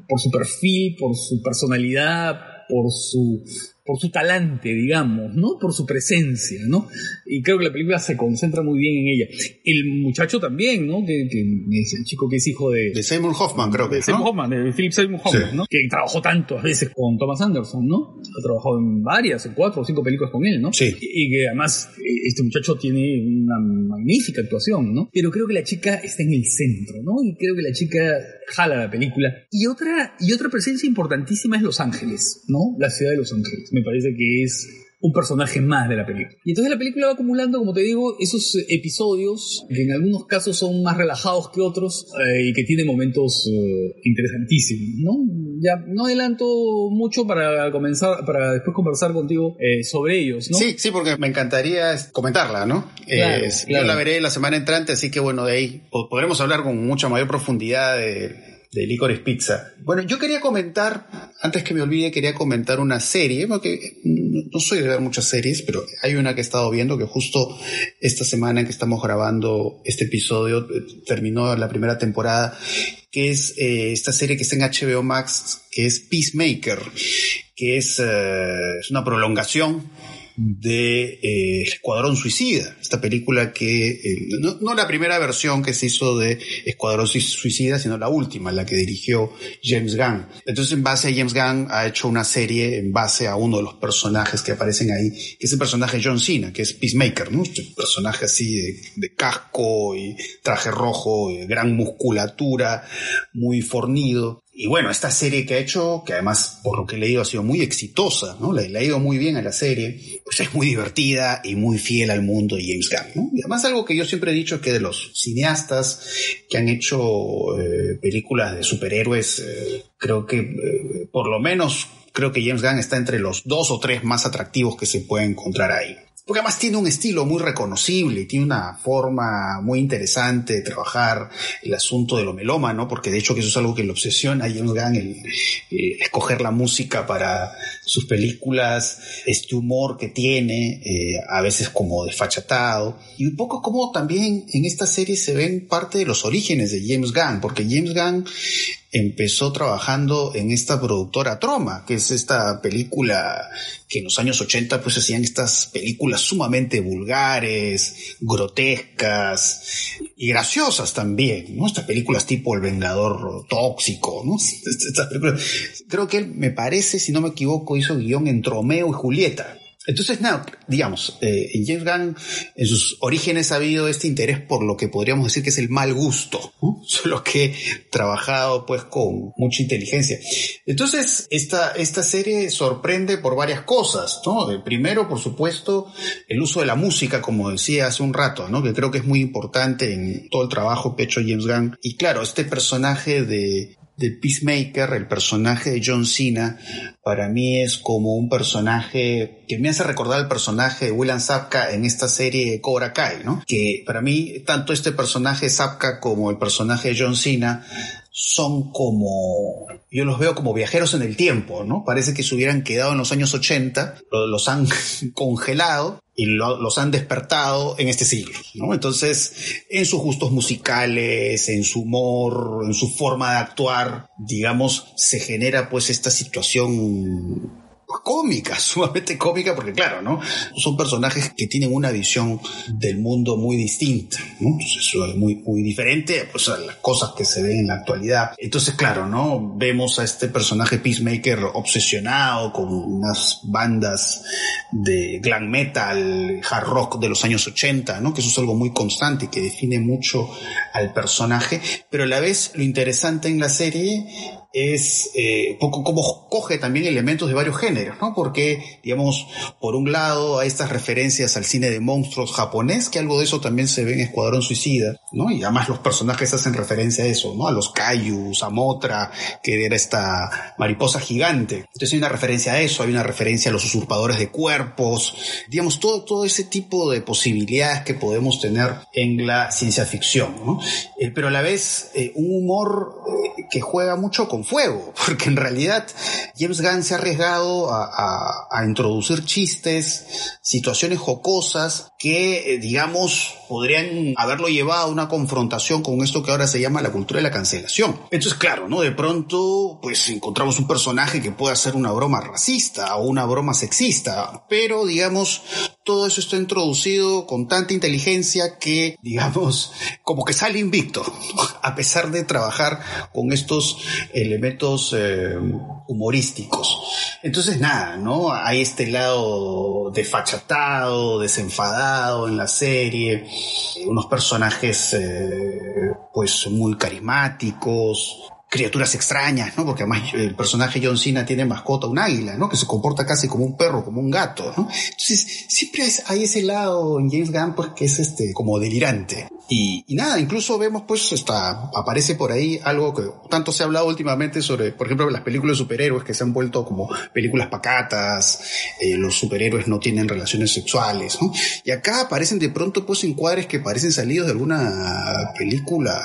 por su perfil, por su personalidad, por su por su talante, digamos, ¿no? Por su presencia, ¿no? Y creo que la película se concentra muy bien en ella. El muchacho también, ¿no? Que, es el chico que es hijo de... De Simon Hoffman, creo que De Simon Hoffman, de Philip Simon Hoffman, ¿no? Que trabajó tantas veces con Thomas Anderson, ¿no? Ha trabajado en varias, en cuatro o cinco películas con él, ¿no? Sí. Y, que además eh, este muchacho tiene una magnífica actuación, ¿no? Pero creo que la chica está en el centro, ¿no? Y creo que la chica jala la película. Y otra, y otra presencia importantísima es Los Ángeles, ¿no? La ciudad de Los Ángeles me parece que es un personaje más de la película. Y entonces la película va acumulando, como te digo, esos episodios que en algunos casos son más relajados que otros eh, y que tienen momentos eh, interesantísimos, ¿no? Ya no adelanto mucho para comenzar, para después conversar contigo eh, sobre ellos, ¿no? Sí, sí, porque me encantaría comentarla, ¿no? Yo la veré la semana entrante, así que bueno, de ahí podremos hablar con mucha mayor profundidad de de Licorice Pizza. Bueno, yo quería comentar, antes que me olvide, quería comentar una serie, porque no soy de ver muchas series, pero hay una que he estado viendo que justo esta semana en que estamos grabando este episodio eh, terminó la primera temporada, que es eh, esta serie que está en HBO Max, que es Peacemaker, que es, eh, es una prolongación de eh, Escuadrón Suicida, esta película que, eh, no, no, la primera versión que se hizo de Escuadrón Suicida, sino la última, la que dirigió James Gunn. Entonces, en base a James Gunn, ha hecho una serie en base a uno de los personajes que aparecen ahí, que es el personaje John Cena, que es Peacemaker, ¿no? Este personaje así de, casco y traje rojo, gran musculatura, muy fornido. Y bueno, esta serie que ha hecho, que además por lo que he leído ha sido muy exitosa, ¿no? Le, le, ha ido muy bien a la serie, pues es muy divertida y muy fiel al mundo de James Gunn, ¿no? Y además algo que yo siempre he dicho que de los cineastas que han hecho eh, películas de superhéroes, eh, creo que eh, por lo menos creo que James Gunn está entre los dos o tres más atractivos que se puede encontrar ahí porque además tiene un estilo muy reconocible y tiene una forma muy interesante de trabajar el asunto de lo melómano, porque de hecho que eso es algo que le obsesiona a James Gunn, el, escoger la música para sus películas, este humor que tiene, eh, a veces como desfachatado, y un poco como también en esta serie se ven parte de los orígenes de James Gunn, porque James Gunn empezó trabajando en esta productora Troma, que es esta película que en los años 80 pues hacían estas películas sumamente vulgares, grotescas y graciosas también, ¿no? Estas películas tipo El Vengador Tóxico, ¿no? (laughs) Estas películas. Creo que él, me parece, si no me equivoco, hizo guion en Romeo y Julieta. Entonces, nada, digamos, eh, en James Gunn, en sus orígenes ha habido este interés por lo que podríamos decir que es el mal gusto, ¿no? (laughs) solo que trabajado pues con mucha inteligencia. Entonces, esta, esta serie sorprende por varias cosas, ¿no? Primero, por supuesto, el uso de la música, como decía hace un rato, ¿no? Que creo que es muy importante en todo el trabajo que ha hecho James Gunn. Y claro, este personaje de, de Peacemaker, el personaje de John Cena, para mí es como un personaje que me hace recordar el personaje de William Zapka en esta serie Cobra Kai, ¿no? Que para mí, tanto este personaje Zapka como el personaje de John Cena son como, yo los veo como viajeros en el tiempo, ¿no? Parece que se hubieran quedado en los años 80, los han (laughs) congelado y lo, los han despertado en este siglo, ¿no? Entonces, en sus gustos musicales, en su humor, en su forma de actuar, digamos, se genera pues esta situación cómica, (laughs) sumamente cómica, porque claro, ¿no? Son personajes que tienen una visión del mundo muy distinta, ¿no? Es muy, muy diferente pues, a las cosas que se ven en la actualidad. Entonces, claro, ¿no? Vemos a este personaje Peacemaker obsesionado con unas bandas de glam metal, hard rock de los años 80, ¿no? Que eso es algo muy constante y que define mucho al personaje, pero a la vez lo interesante en la serie es eh, poco como coge también elementos de varios géneros, ¿no? Porque, digamos, por un lado hay estas referencias al cine de monstruos japonés, que algo de eso también se ve en Escuadrón Suicida, ¿no? Y además los personajes hacen referencia a eso, ¿no? A los Kaijus, a Motra, que era esta mariposa gigante. Entonces hay una referencia a eso, hay una referencia a los usurpadores de cuerpos, digamos, todo, todo ese tipo de posibilidades que podemos tener en la ciencia ficción, ¿no? Eh, pero a la vez eh, un humor eh, que juega mucho con fuego, (laughs) porque en realidad James Gunn se ha arriesgado a, introducir chistes, situaciones jocosas que, eh, digamos, podrían haberlo llevado a una confrontación con esto que ahora se llama la cultura de la cancelación. Entonces, claro, ¿no? De pronto, pues encontramos un personaje que puede hacer una broma racista o una broma sexista, pero, digamos, todo eso está introducido con tanta inteligencia que, digamos, como que sale invicto, a pesar de trabajar con estos elementos eh, humorísticos. Entonces, nada, ¿no? Hay este lado desfachatado, desenfadado en la serie, unos personajes, eh, pues, muy carismáticos, criaturas extrañas, ¿no? Porque además el personaje John Cena tiene mascota un águila, ¿no? Que se comporta casi como un perro, como un gato, ¿no? Entonces, siempre hay ese lado en James Gunn, pues, que es este, como delirante. Y, nada, incluso vemos, pues, está, aparece por ahí algo que tanto se ha hablado últimamente sobre, por ejemplo, las películas de superhéroes que se han vuelto como películas pacatas, eh, los superhéroes no tienen relaciones sexuales, ¿no? Y acá aparecen de pronto, pues, encuadres que parecen salidos de alguna película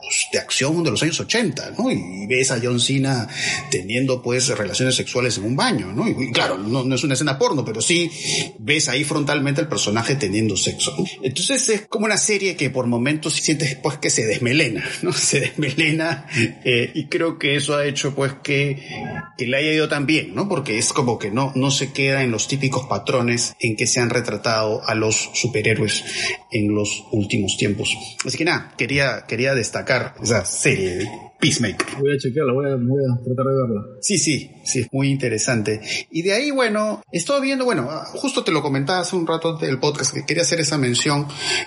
pues, de acción de los años 80, ¿no? Y ves a John Cena teniendo pues relaciones sexuales en un baño, ¿no? Y, claro, no, no, es una escena porno, pero sí ves ahí frontalmente al personaje teniendo sexo. Entonces es como una serie que por momentos sientes pues que se desmelena, ¿no? (laughs) Se desmelena eh, y creo que eso ha hecho pues que, que le haya ido tan bien, ¿no? Porque es como que no, no se queda en los típicos patrones en que se han retratado a los superhéroes en los últimos tiempos. Así que nada, quería, quería destacar esa serie. Peacemaker. Voy a chequearla, voy a, voy a tratar de verla. Sí, sí, sí, es muy interesante. Y de ahí, bueno, estoy viendo, bueno, justo te lo comentaba hace un rato del podcast que quería hacer esa mención.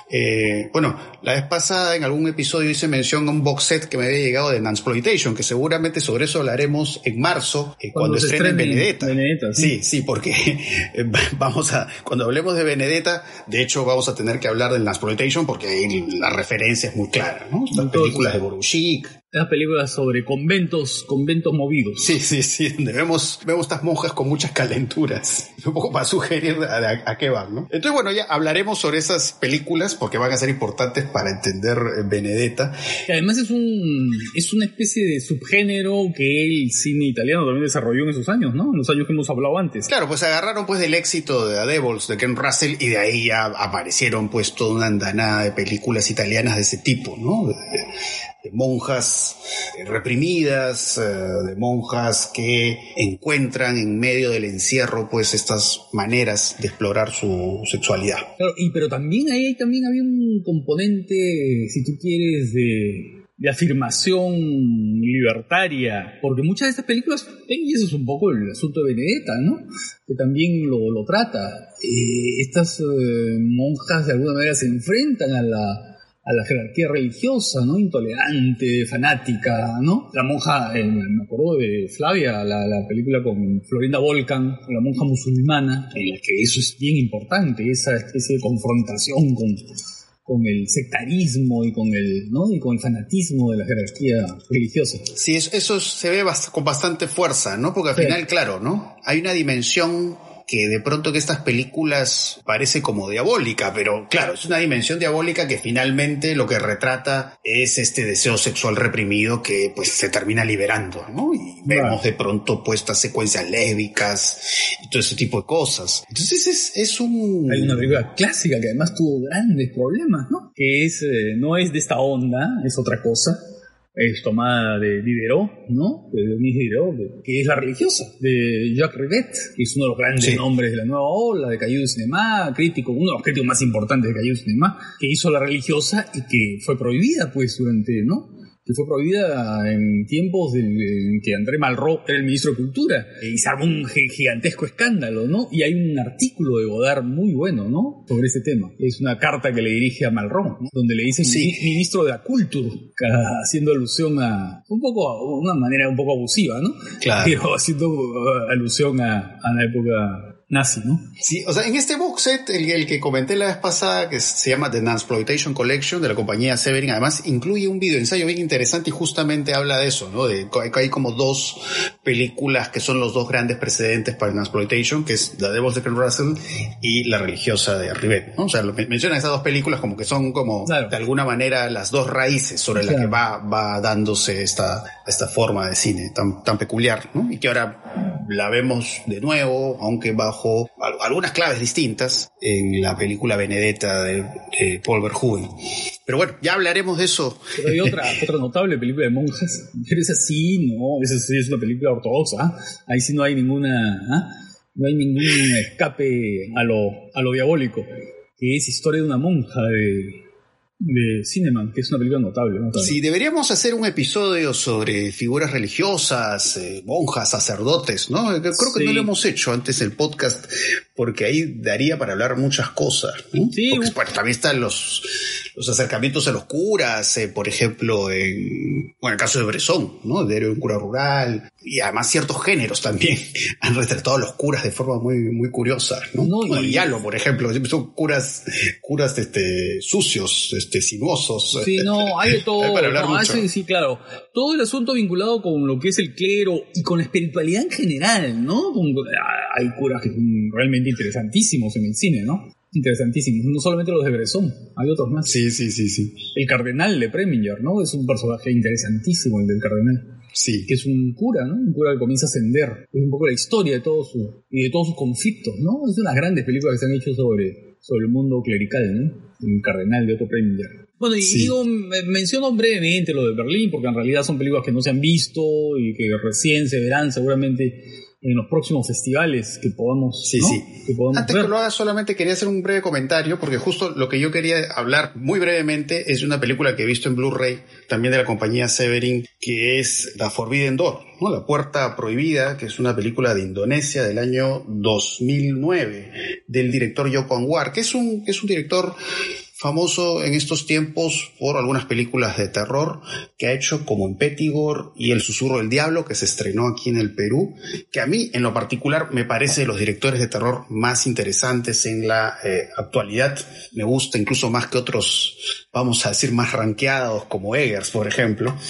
Eh, bueno, la vez pasada en algún episodio hice mención a un box set que me había llegado de Nansploitation, que seguramente sobre eso hablaremos en marzo, eh, cuando, cuando estrenen Benedetta. Benedetta sí. sí, sí, porque (laughs) eh, (laughs) vamos a, cuando hablemos de Benedetta, de hecho vamos a tener que hablar del Nansploitation porque ahí la referencia es muy clara, ¿no? Las películas de Boruchik, las películas sobre conventos, conventos movidos. Sí, sí, sí, donde vemos, vemos estas monjas con muchas calenturas, un poco para sugerir a, a, qué van, ¿no? Entonces, bueno, ya hablaremos sobre esas películas porque van a ser importantes para entender Benedetta. Que además es un, es una especie de subgénero que el cine italiano también desarrolló en esos años, ¿no? En los años que hemos hablado antes. Claro, pues agarraron pues del éxito de The Devils, de Ken Russell, y de ahí ya aparecieron pues toda una andanada de películas italianas de ese tipo, ¿no? De, monjas reprimidas, de monjas que encuentran en medio del encierro pues estas maneras de explorar su sexualidad. Claro, y pero también ahí también había un componente, si tú quieres, de, afirmación libertaria, porque muchas de estas películas, y eso es un poco el asunto de Benedetta, ¿no? Que también lo, lo trata. Eh, estas eh, monjas de alguna manera se enfrentan a la a la jerarquía religiosa, ¿no? Intolerante, fanática, ¿no? La monja, eh, me acuerdo de Flavia, la, la, película con Florinda Volcan, la monja musulmana, en la que eso es bien importante, esa especie de confrontación con, con el sectarismo y con el, ¿no? y con el fanatismo de la jerarquía religiosa. Sí, eso, eso se ve bast con bastante fuerza, ¿no? Porque al sí. final, claro, ¿no? Hay una dimensión que de pronto que estas películas parece como diabólica, pero claro, es una dimensión diabólica que finalmente lo que retrata es este deseo sexual reprimido que pues se termina liberando, ¿no? Y vemos de pronto pues estas secuencias lésbicas y todo ese tipo de cosas. Entonces es, es un... Hay una película clásica que además tuvo grandes problemas, ¿no? Que es, eh, no es de esta onda, es otra cosa es tomada de Diderot, ¿no? De Denis Diderot, que es la religiosa, de Jacques Rivet, que es uno de los grandes sí. nombres de la nueva ola, de Caillou de Cinema, crítico, uno de los críticos más importantes de Caillou de Cinema, que hizo la religiosa y que fue prohibida, pues, durante, ¿no? Que fue prohibida en tiempos de, en que André Malraux era el ministro de Cultura y se armó un gigantesco escándalo, ¿no? Y hay un artículo de Godard muy bueno, ¿no? Sobre ese tema. Es una carta que le dirige a Malraux, ¿no? donde le dice sí. ministro de la Cultura, (laughs) haciendo alusión a un poco, una manera un poco abusiva, ¿no? Claro. Pero haciendo alusión a, a la época nazi, ¿no? Sí, o sea, en este box set, el, el, que comenté la vez pasada, que se llama The Nansploitation Collection de la compañía Severin, además incluye un video ensayo bien interesante y justamente habla de eso, ¿no? De que hay como dos películas que son los dos grandes precedentes para el Nansploitation, que es The Devils de Ken Russell y La religiosa de Rivet, ¿no? O sea, lo, mencionan esas dos películas como que son como, claro. de alguna manera, las dos raíces sobre claro. las que va, va dándose esta, esta forma de cine tan, tan peculiar, ¿no? Y que ahora la vemos de nuevo, aunque bajo algunas claves distintas, en la película Benedetta de, de Paul Verhoeven. Pero bueno, ya hablaremos de eso. Pero hay otra, (laughs) otra notable película de monjas. Pero esa sí, no, esa sí es una película ortodoxa. ¿ah? Ahí sí no hay ninguna, ¿ah? no hay ningún escape a lo, a lo diabólico. Que es historia de una monja de, de Cineman, que es una película notable, notable. Sí, deberíamos hacer un episodio sobre figuras religiosas, eh, monjas, sacerdotes, ¿no? Creo que sí. no lo hemos hecho antes el podcast, porque ahí daría para hablar muchas cosas. ¿no? Sí, porque, bueno, también están los, los acercamientos a los curas, eh, por ejemplo, en, bueno, el caso de Bresson, ¿no? De un cura rural, y además ciertos géneros también (laughs) han retratado a los curas de forma muy, muy curiosa, ¿no? no bueno, y... Yalo, por ejemplo, (laughs) son curas, curas este, sucios, este, sinuosos. Sí, no, hay de (laughs) todo. hay para hablar no, mucho. Sí, claro. Todo el asunto vinculado con lo que es el clero y con la espiritualidad en general, ¿no? Hay curas que son realmente interesantísimos en el cine, ¿no? Interesantísimos. No solamente los de Bresson, hay otros más. Sí, sí, sí, sí. El cardenal de Preminger, ¿no? Es un personaje interesantísimo, el del cardenal. Sí. Que es un cura, ¿no? Un cura que comienza a ascender. Es un poco la historia de todos sus, y de todos sus conflictos, ¿no? Es de las grandes películas que se han hecho sobre, sobre el mundo clerical, ¿no? El cardenal de Otto Preminger. Bueno, y Sí. digo, me- menciono brevemente lo de Berlín, porque en realidad son películas que no se han visto y que recién se verán seguramente en los próximos festivales que podamos, Sí, ¿no? sí. Que podamos Antes ver. que lo haga, solamente quería hacer un breve comentario, porque justo lo que yo quería hablar muy brevemente es de una película que he visto en Blu-ray, también de la compañía Severin, que es The Forbidden Door, ¿no? La Puerta Prohibida, que es una película de Indonesia del año 2009, del director Joko Anwar, que es un, que es un director famoso en estos tiempos por algunas películas de terror que ha hecho como Impetigor y El susurro del diablo que se estrenó aquí en el Perú, que a mí en lo particular me parece de los directores de terror más interesantes en la eh, actualidad. Me gusta incluso más que otros, vamos a decir, más ranqueados como Eggers, por ejemplo. (laughs)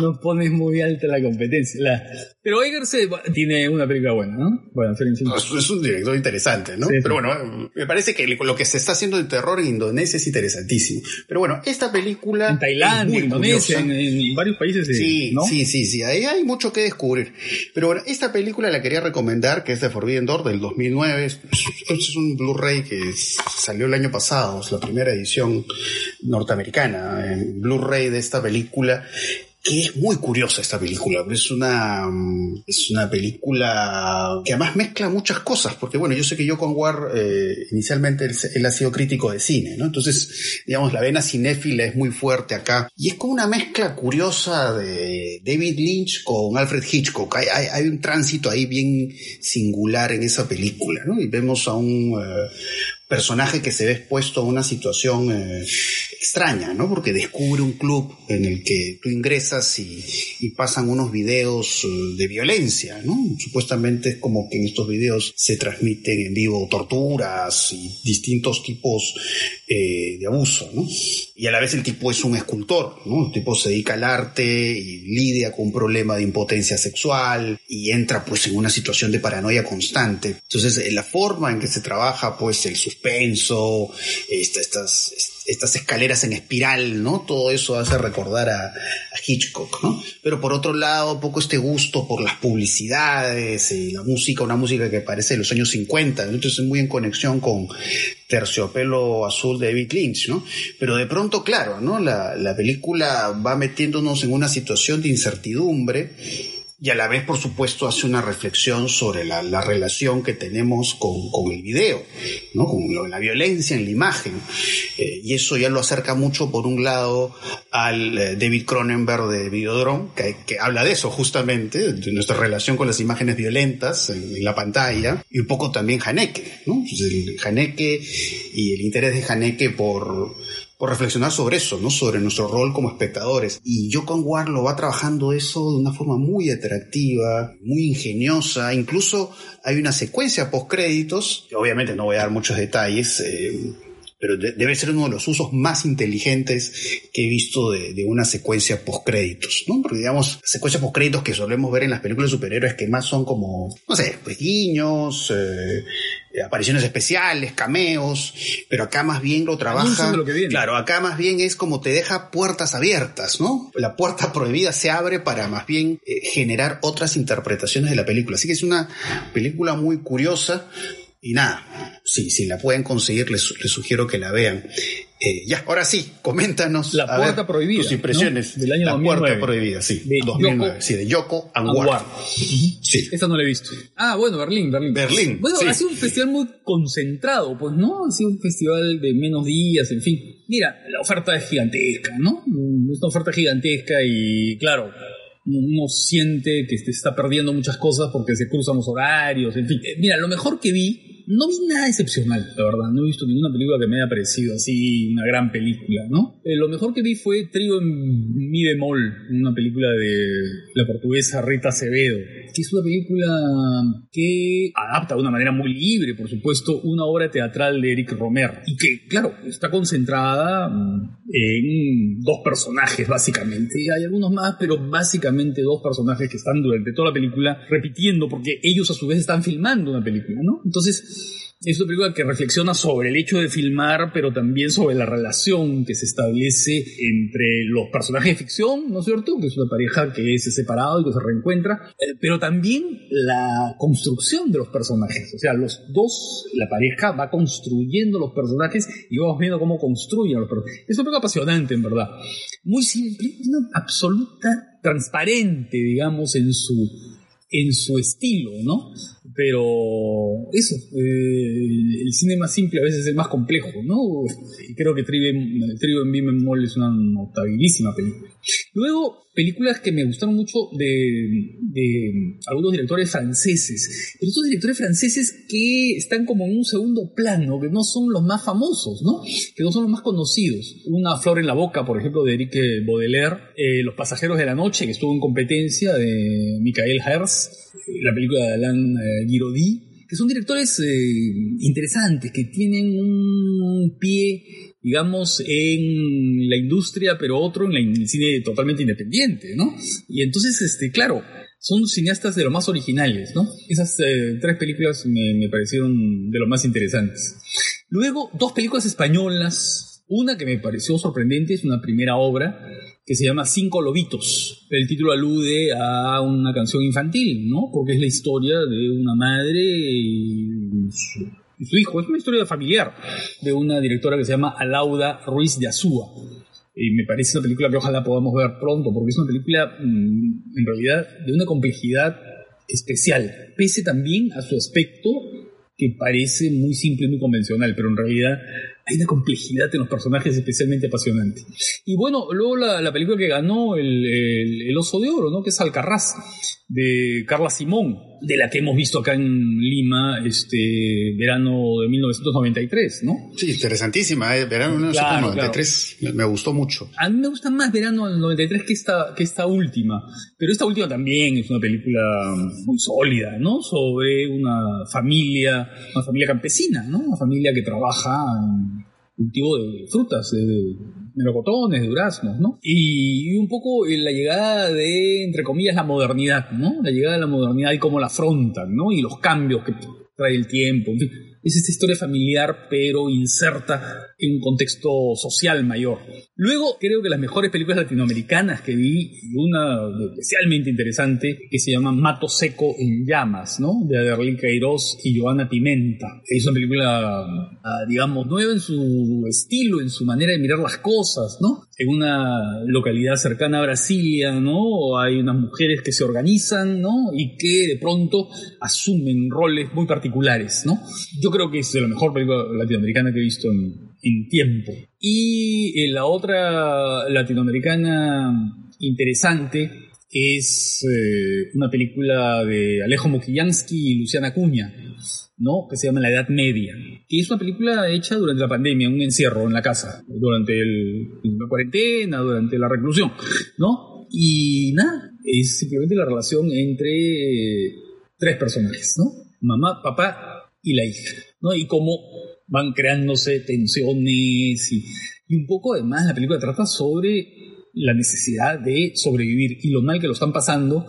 Nos pones muy alta la competencia. La- Pero Eggers eh, tiene una película buena, ¿no? Bueno. Es, un director interesante, ¿no? Sí, sí. Pero bueno, me parece que lo que se está haciendo de terror en Indonesia es interesantísimo. Pero bueno, esta película... En Tailandia, en Indonesia, en, en varios países, de- Sí, ¿no? sí, sí, sí, ahí hay mucho que descubrir. Pero bueno, esta película la quería recomendar, que es de Forbidden Door del 2009. Es, es un Blu-ray que salió el año pasado, es la primera edición norteamericana en Blu-ray de esta película. Que es muy curiosa esta película, es una, mm, es una película que además mezcla muchas cosas, porque bueno, yo sé que yo con War, eh, inicialmente él, ha sido crítico de cine, ¿no? Entonces, digamos, la vena cinéfila es muy fuerte acá. Y es como una mezcla curiosa de David Lynch con Alfred Hitchcock. Hay, hay, hay un tránsito ahí bien singular en esa película, ¿no? Y vemos a un eh, personaje que se ve expuesto a una situación eh, extraña, ¿no? Porque descubre un club en el que tú ingresas y, pasan unos videos eh, de violencia, ¿no? Supuestamente es como que en estos videos se transmiten en vivo torturas y distintos tipos eh, de abuso, ¿no? Y a la vez el tipo es un escultor, ¿no? El tipo se dedica al arte y lidia con un problema de impotencia sexual y entra pues en una situación de paranoia constante. Entonces, la forma en que se trabaja pues el suspenso, esta- estas, escaleras en espiral, ¿no? Todo eso hace recordar a, Hitchcock, ¿no? Pero por otro lado, poco este gusto por las publicidades y la música, una música que parece de los años 50, ¿no? entonces muy en conexión con Terciopelo Azul de David Lynch, ¿no? Pero de pronto, claro, ¿no? La película va metiéndonos en una situación de incertidumbre y a la vez, por supuesto, hace una reflexión sobre la, la relación que tenemos con, con el video, ¿no? con lo- la violencia en la imagen. Eh, y eso ya lo acerca mucho, por un lado, al eh, David Cronenberg de Videodrome, que, habla de eso justamente, de nuestra relación con las imágenes violentas en, la pantalla, y un poco también Haneke, ¿no? Pues el Haneke y el interés de Haneke por por reflexionar sobre eso, ¿no? Sobre nuestro rol como espectadores. Y Jokon War lo va trabajando eso de una forma muy atractiva, muy ingeniosa. Incluso hay una secuencia post créditos. Obviamente no voy a dar muchos detalles. eh, pero de- debe ser uno de los usos más inteligentes que he visto de, una secuencia post-créditos, ¿no? Porque, digamos, secuencias post-créditos que solemos ver en las películas de superhéroes que más son como, no sé, pues guiños, eh, apariciones especiales, cameos, pero acá más bien lo trabaja... Lo que viene. Claro, acá más bien es como te deja puertas abiertas, ¿no? La puerta (laughs) prohibida se abre para más bien eh, generar otras interpretaciones de la película. Así que es una película muy curiosa y nada, sí, si la pueden conseguir, les, les sugiero que la vean. Eh, ya, ahora sí, coméntanos. La Puerta ver, Prohibida, Tus impresiones. ¿no? Del año La 2009. Puerta Prohibida, sí. De 2009, Yoko sí, de Yoko Anwar. Anwar. Sí. Esta no la he visto. Ah, bueno, Berlín, Berlín. Berlín, Bueno, sí. ha sido un festival muy concentrado, pues, ¿no? Ha sido un festival de menos días, en fin. Mira, la oferta es gigantesca, ¿no? Mm, Es una oferta gigantesca y, claro, uno siente que se está perdiendo muchas cosas porque se cruzan los horarios, en fin. Eh, Mira, lo mejor que vi, no vi nada excepcional, la verdad. No he visto ninguna película que me haya parecido así una gran película, ¿no? Eh, lo mejor que vi fue Trío en Mi bemol, una película de la portuguesa Rita Acevedo, que es una película que adapta de una manera muy libre, por supuesto, una obra teatral de Eric Romer. Y que, claro, está concentrada mm, en dos personajes, básicamente. Hay algunos más, pero básicamente dos personajes que están durante toda la película repitiendo, porque ellos a su vez están filmando una película, ¿no? Entonces, Es una película que reflexiona sobre el hecho de filmar, pero también sobre la relación que se establece entre los personajes de ficción, ¿no es cierto? Que es una pareja que es separado y que se reencuentra, eh, pero también la construcción de los personajes. O sea, los dos, la pareja va construyendo los personajes y vamos viendo cómo construyen los personajes. Es una película apasionante, en verdad. Muy simple, una absoluta, transparente, digamos, en su, en su estilo, ¿no? Pero eso, eh, el cine más simple a veces es el más complejo, ¿no? Creo que Trio en Bimemol es una notabilísima película. Luego, películas que me gustaron mucho de, algunos directores franceses. Pero estos directores franceses que están como en un segundo plano, que no son los más famosos, ¿no? Que no son los más conocidos. Una flor en la boca, por ejemplo, de Eric Baudelaire. Eh, los pasajeros de la noche, que estuvo en competencia, de Michael Herz. La película de Alain eh, Giraudy que son directores eh, interesantes, que tienen un pie digamos, en la industria, pero otro en, el cine totalmente independiente, ¿no? Y entonces, este, claro, son cineastas de lo más originales, ¿no? Esas eh, tres películas me, parecieron de lo más interesantes. Luego, dos películas españolas. Una que me pareció sorprendente es una primera obra que se llama Cinco Lobitos. El título alude a una canción infantil, ¿no? Porque es la historia de una madre y y su hijo. Es una historia familiar de una directora que se llama Alauda Ruiz de Azúa. Y me parece una película que ojalá podamos ver pronto, porque es una película mm, en realidad de una complejidad especial, pese también a su aspecto que parece muy simple y muy convencional, pero en realidad hay una complejidad en los personajes especialmente apasionante. Y bueno, luego la, película que ganó el, el, Oso de Oro, ¿no? que es Alcarraz, de Carla Simón, de la que hemos visto acá en Lima este verano de 1993, ¿no? Sí, interesantísima, ¿eh? verano de 1993 me, gustó mucho. A mí me gusta más verano del 93 que esta, que esta última, pero esta última también es una película muy sólida, ¿no? Sobre una familia, una familia campesina, ¿no? Una familia que trabaja en cultivo de frutas, de melocotones, de duraznos, ¿no? Y, un poco la llegada de, entre comillas, la modernidad, ¿no? La llegada de la modernidad y cómo la afrontan, ¿no? Y los cambios que trae el tiempo, en fin es esta historia familiar, pero inserta en un contexto social mayor. Luego, creo que las mejores películas latinoamericanas que vi, una especialmente interesante, que se llama Mato Seco en Llamas, ¿no? De Aderlín Queiroz y Joana Pimenta. Es una película, ah, digamos, nueva en su estilo, en su manera de mirar las cosas, ¿no? En una localidad cercana a Brasilia, ¿no? Hay unas mujeres que se organizan, ¿no? Y que de pronto asumen roles muy particulares, ¿no? Yo creo que es de la mejor película latinoamericana que he visto en, tiempo. Y eh, la otra latinoamericana interesante es eh, una película de Alejo Mokillansky y Luciana Cuña, ¿no? que se llama La Edad Media, que es una película hecha durante la pandemia, un encierro en la casa, durante la cuarentena, durante la reclusión, ¿no? Y nada, es simplemente la relación entre tres personajes, ¿no? Mamá, papá y la hija, ¿no? Y cómo van creándose tensiones y, y un poco además la película trata sobre la necesidad de sobrevivir y lo mal que lo están pasando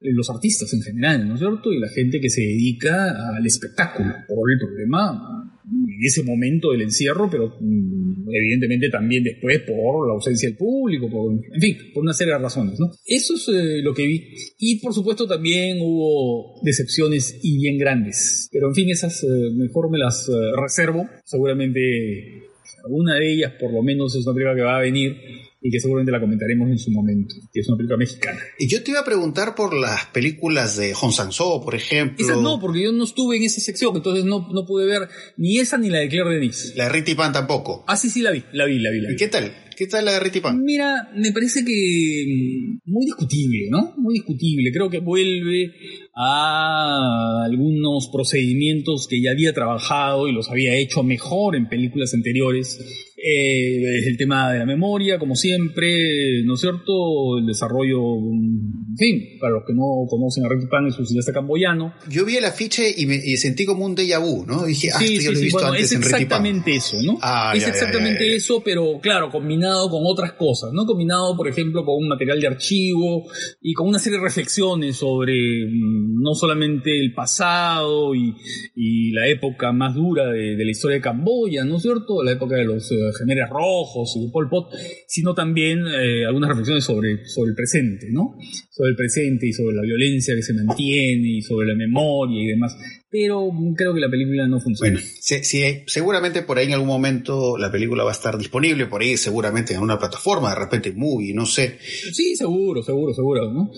los artistas en general, ¿no es cierto? Y la gente que se dedica al espectáculo por el problema en ese momento del encierro, pero mm, evidentemente también después por la ausencia del público, por, en fin, por una serie de razones, ¿no? Eso es eh, lo que vi. Y por supuesto también hubo decepciones y bien grandes. Pero en fin, esas eh, mejor me las eh, reservo. Seguramente una de ellas por lo menos es una película que va a venir y que seguramente la comentaremos en su momento, que es una película mexicana. Y yo te iba a preguntar por las películas de Hong Sang-soo, por ejemplo. Esas no, porque yo no estuve en esa sección, entonces no, no pude ver ni esa ni la de Claire Denis. La de Ritty Pan tampoco. Ah, sí, sí, la vi, la vi, la vi. La vi. ¿Y qué tal? ¿Qué tal la de Ritty Pan? Mira, me parece que mm, muy discutible, ¿no? Muy discutible. Creo que vuelve a algunos procedimientos que ya había trabajado y los había hecho mejor en películas anteriores Eh, el tema de la memoria, como siempre, ¿no es cierto? El desarrollo, en fin, para los que no conocen a Ricky Pan, es un cineasta camboyano. Yo vi el afiche y, me, y sentí como un déjà vu, ¿no? Dije, ah, Sí, esto yo sí, lo he sí, visto bueno, antes es en exactamente eso, ¿no? Ah, es ya, exactamente ya, ya. eso, pero claro, combinado con otras cosas, ¿no? Combinado, por ejemplo, con un material de archivo y con una serie de reflexiones sobre mm, no solamente el pasado y, y la época más dura de, de la historia de Camboya, ¿no es cierto? La época de los eh, Generes Rojos y Pol Pot, sino también eh, algunas reflexiones sobre, sobre el presente, ¿no? Sobre el presente y sobre la violencia que se mantiene y sobre la memoria y demás. Pero creo que la película no funciona. Bueno, sí, sí, seguramente por ahí en algún momento la película va a estar disponible, por ahí seguramente en una plataforma, de repente movie, no sé. Sí, seguro, seguro, seguro, ¿no?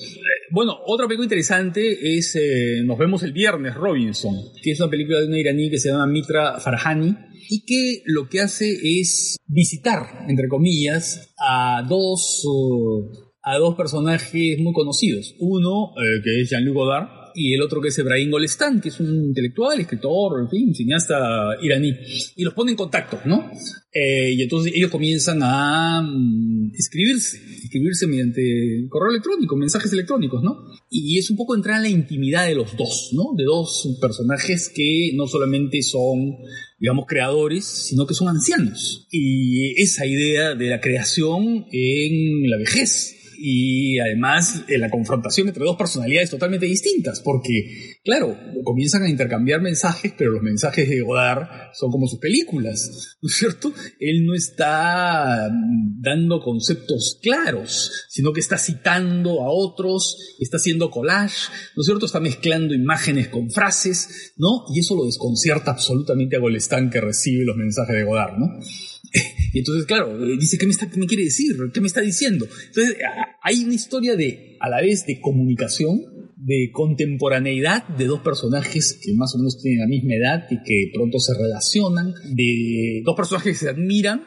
Bueno, otra película interesante es eh, Nos vemos el viernes, Robinson, que es una película de una iraní que se llama Mitra Farhani y que lo que hace es visitar, entre comillas, a dos, uh, a dos personajes muy conocidos. Uno, eh, que es Jean-Luc Godard, y el otro que es Ebrahim Golestan, que es un intelectual, escritor, en fin, cineasta iraní. Y los pone en contacto, ¿no? Eh, y entonces ellos comienzan a mm, escribirse, escribirse mediante correo electrónico, mensajes electrónicos, ¿no? Y es un poco entrar en la intimidad de los dos, ¿no? De dos personajes que no solamente son, digamos, creadores, sino que son ancianos. Y esa idea de la creación en la vejez, y además eh, la confrontación entre dos personalidades totalmente distintas, porque, claro, comienzan a intercambiar mensajes, pero los mensajes de Godard son como sus películas, (laughs) ¿no es cierto? Él no está dando conceptos claros, sino que está citando a otros, está haciendo collage, ¿no es cierto? Está mezclando imágenes con frases, ¿no? Y eso lo desconcierta absolutamente a Golestán que recibe los mensajes de Godard, ¿no? Y entonces, claro, eh, dice, ¿qué me, está, ¿qué me quiere decir? ¿Qué me está diciendo? Entonces, hay una historia de, a la vez, de comunicación, de contemporaneidad de dos personajes que más o menos tienen la misma edad y que pronto se relacionan, de dos personajes que se admiran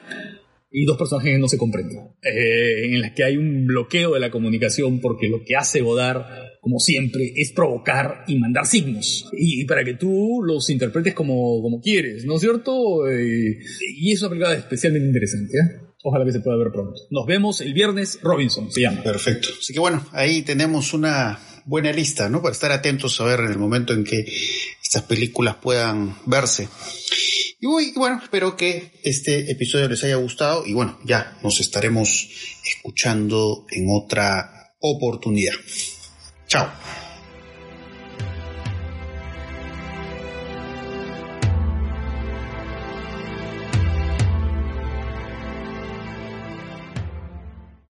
y dos personajes que no se comprenden, eh, en las que hay un bloqueo de la comunicación porque lo que hace Godard, como siempre, es provocar y mandar signos, y, y para que tú los interpretes como, como quieres, ¿no es cierto? Eh, y es una película especialmente interesante, ¿eh? Ojalá que se pueda ver pronto. Nos vemos el viernes, Robinson se llama. Perfecto. Así que bueno, ahí tenemos una buena lista, ¿no? Para estar atentos a ver en el momento en que estas películas puedan verse. Y bueno, espero que este episodio les haya gustado y bueno, ya nos estaremos escuchando en otra oportunidad. Tchau.